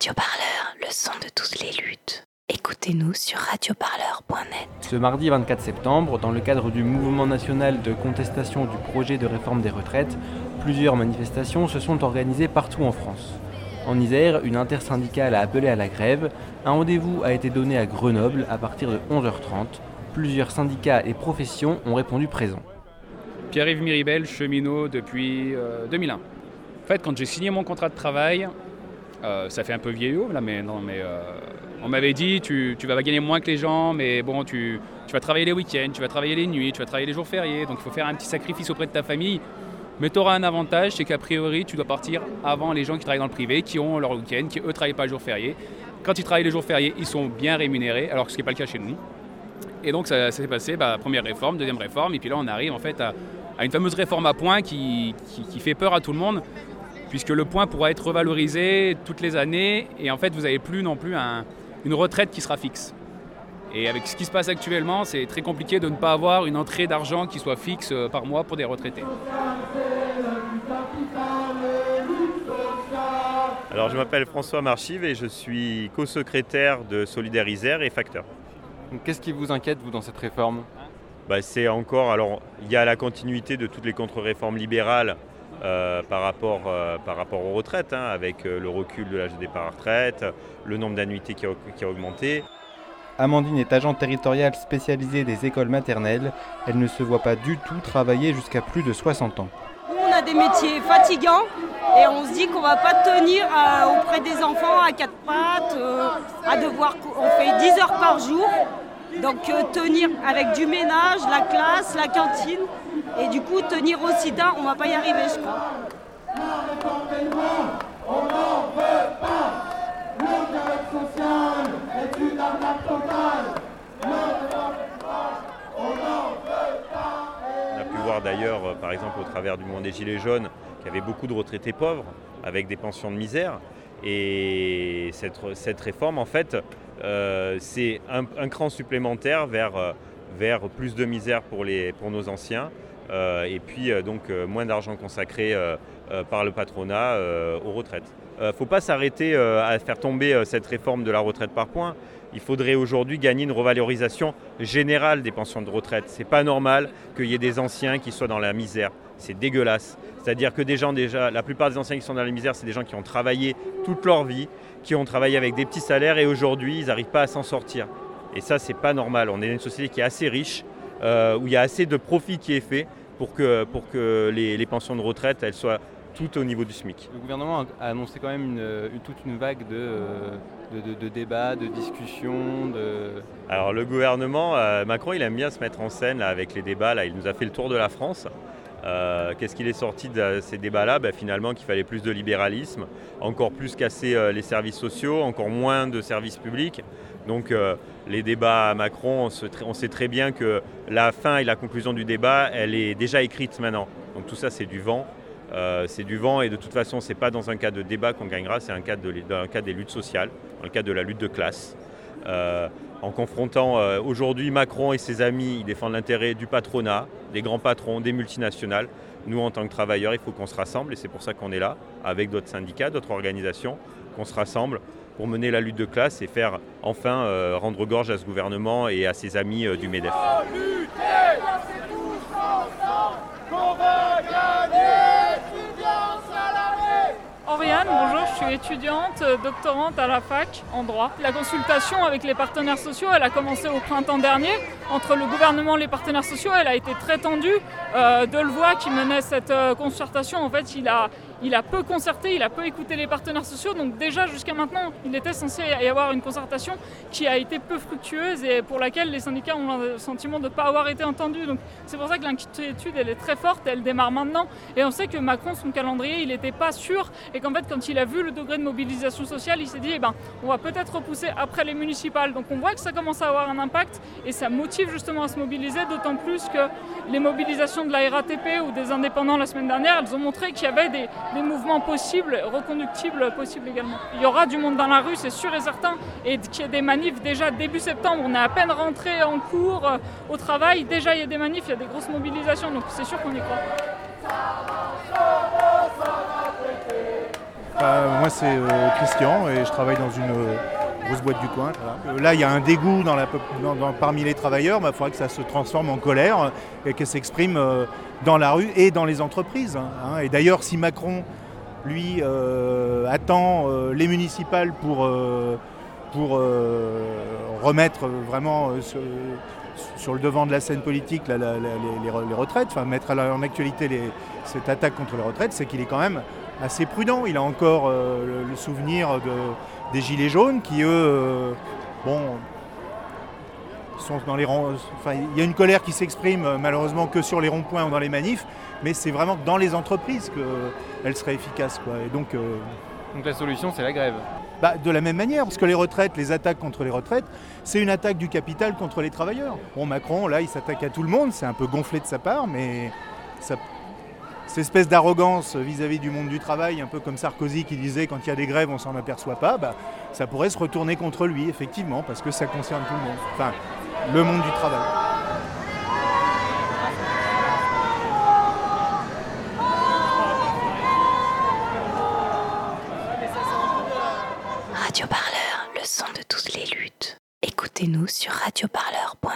Radioparleur, le son de toutes les luttes. Écoutez-nous sur radioparleur.net. Ce mardi 24 septembre, dans le cadre du mouvement national de contestation du projet de réforme des retraites, plusieurs manifestations se sont organisées partout en France. En Isère, une intersyndicale a appelé à la grève. Un rendez-vous a été donné à Grenoble à partir de 11h30. Plusieurs syndicats et professions ont répondu présents. Pierre-Yves Miribel, cheminot depuis 2001. En fait, quand j'ai signé mon contrat de travail, euh, ça fait un peu vieillot mais euh, on m'avait dit tu, vas gagner moins que les gens, mais bon, tu, vas travailler les week-ends, tu vas travailler les nuits, tu vas travailler les jours fériés, donc il faut faire un petit sacrifice auprès de ta famille. Mais tu auras un avantage, c'est qu'a priori, tu dois partir avant les gens qui travaillent dans le privé, qui ont leur week-end, qui eux travaillent pas les jours fériés. Quand ils travaillent les jours fériés, ils sont bien rémunérés, alors que ce n'est pas le cas chez nous. Et donc ça, s'est passé, bah, première réforme, deuxième réforme, et puis là on arrive en fait à, à une fameuse réforme à points qui, qui, qui, fait peur à tout le monde, puisque le point pourra être revalorisé toutes les années, et en fait vous n'avez plus non plus un, une retraite qui sera fixe. Et avec ce qui se passe actuellement, c'est très compliqué de ne pas avoir une entrée d'argent qui soit fixe euh, par mois pour des retraités. Alors je m'appelle François Marchive et je suis co-secrétaire de Solidarisère et Facteur. Qu'est-ce qui vous inquiète vous dans cette réforme? Bah, C'est encore, alors il y a la continuité de toutes les contre-réformes libérales euh, par, rapport, euh, par rapport aux retraites, hein, avec euh, le recul de l'âge de départ à retraite, le nombre d'annuités qui, qui a augmenté. Amandine est agent territoriale spécialisée des écoles maternelles. Elle ne se voit pas du tout travailler jusqu'à plus de 60 ans. Nous, on a des métiers fatigants et on se dit qu'on va pas tenir auprès des enfants à quatre pattes, euh, à devoir, on fait 10 heures par jour. Donc euh, tenir avec du ménage, la classe, la cantine, et du coup tenir aussi tard, on va pas y arriver, je crois. On a pu voir d'ailleurs, par exemple, au travers du mouvement des Gilets jaunes, qu'il y avait beaucoup de retraités pauvres avec des pensions de misère. Et cette, réforme, en fait, euh, c'est un, cran supplémentaire vers, vers plus de misère pour, pour nos anciens. Euh, et puis euh, donc moins d'argent consacré par le patronat aux retraites. Il ne faut pas s'arrêter à faire tomber cette réforme de la retraite par points. Il faudrait aujourd'hui gagner une revalorisation générale des pensions de retraite. Ce n'est pas normal qu'il y ait des anciens qui soient dans la misère. C'est dégueulasse. C'est-à-dire que la plupart des anciens qui sont dans la misère, c'est des gens qui ont travaillé toute leur vie, qui ont travaillé avec des petits salaires et aujourd'hui, ils n'arrivent pas à s'en sortir. Et ça, c'est pas normal. On est une société qui est assez riche, euh, où il y a assez de profit qui est fait pour que, pour que les, les pensions de retraite, elles soient tout au niveau du SMIC. Le gouvernement a annoncé quand même une, une, toute une vague de, de, de, de, débats, de discussions. De... Alors le gouvernement, euh, Macron, il aime bien se mettre en scène là, avec les débats. Là. Il nous a fait le tour de la France. Euh, Qu'est-ce qu'il est sorti de ces débats-là? Ben, Finalement, qu'il fallait plus de libéralisme, encore plus casser euh, les services sociaux, encore moins de services publics. Donc euh, les débats à Macron, on, se, on, sait très bien que la fin et la conclusion du débat, elle est déjà écrite maintenant. Donc tout ça, c'est du vent. Euh, c'est du vent et de toute façon, ce n'est pas dans un cas de débat qu'on gagnera, c'est un dans un cas des luttes sociales, dans le cas de la lutte de classe. Euh, en confrontant euh, aujourd'hui Macron et ses amis, ils défendent l'intérêt du patronat, des grands patrons, des multinationales. Nous, en tant que travailleurs, il faut qu'on se rassemble et c'est pour ça qu'on est là, avec d'autres syndicats, d'autres organisations, qu'on se rassemble pour mener la lutte de classe et faire enfin rendre gorge à ce gouvernement et à ses amis du MEDEF. Oriane, bonjour, je suis étudiante, doctorante à la fac en droit. La consultation avec les partenaires sociaux, elle a commencé au printemps dernier. Entre le gouvernement et les partenaires sociaux, elle a été très tendue. Euh, Delevoye, qui menait cette euh, concertation, en fait, il a, il a peu concerté, il a peu écouté les partenaires sociaux. Donc déjà, jusqu'à maintenant, il était censé y avoir une concertation qui a été peu fructueuse et pour laquelle les syndicats ont le sentiment de ne pas avoir été entendus. Donc c'est pour ça que l'inquiétude, elle est très forte, elle démarre maintenant. Et on sait que Macron, son calendrier, il n'était pas sûr et qu'en fait, quand il a vu le degré de mobilisation sociale, il s'est dit, eh ben, on va peut-être repousser après les municipales. Donc on voit que ça commence à avoir un impact et ça motive justement à se mobiliser, d'autant plus que les mobilisations de la RATP ou des indépendants la semaine dernière, elles ont montré qu'il y avait des, des mouvements possibles, reconductibles possibles également. Il y aura du monde dans la rue, c'est sûr et certain, et qu'il y ait des manifs déjà début septembre. On est à peine rentré en cours euh, au travail, déjà il y a des manifs, il y a des grosses mobilisations, donc c'est sûr qu'on y croit. Euh, moi, c'est euh, Christian et je travaille dans une euh, grosse boîte du coin. Euh, Là, il y a un dégoût parmi les travailleurs. Il faudrait que ça se transforme en colère et qu'elle s'exprime dans la rue et dans les entreprises. hein. Et d'ailleurs, si Macron, lui, attend les municipales pour, pour remettre vraiment sur, le devant de la scène politique les, les re- les retraites, enfin mettre en actualité cette attaque contre les retraites, c'est qu'il est quand même assez prudent. Il a encore euh, le, le souvenir de- des Gilets jaunes qui, eux, euh, bon, sont dans les rangs. Enfin, il y a une colère qui s'exprime euh, malheureusement que sur les ronds-points ou dans les manifs, mais c'est vraiment dans les entreprises qu'elle serait efficace. Quoi. Et donc, euh, Donc la solution, c'est la grève. bah, de la même manière, parce que les retraites, les attaques contre les retraites, c'est une attaque du capital contre les travailleurs. Bon, Macron, là, il s'attaque à tout le monde, c'est un peu gonflé de sa part, mais ça- cette espèce d'arrogance vis-à-vis du monde du travail, un peu comme Sarkozy qui disait quand il y a des grèves, on s'en aperçoit pas, bah, ça pourrait se retourner contre lui, effectivement, parce que ça concerne tout le monde. Enfin, le monde du travail. Radio Parleur, le son de toutes les luttes. Écoutez-nous sur radioparleur.net.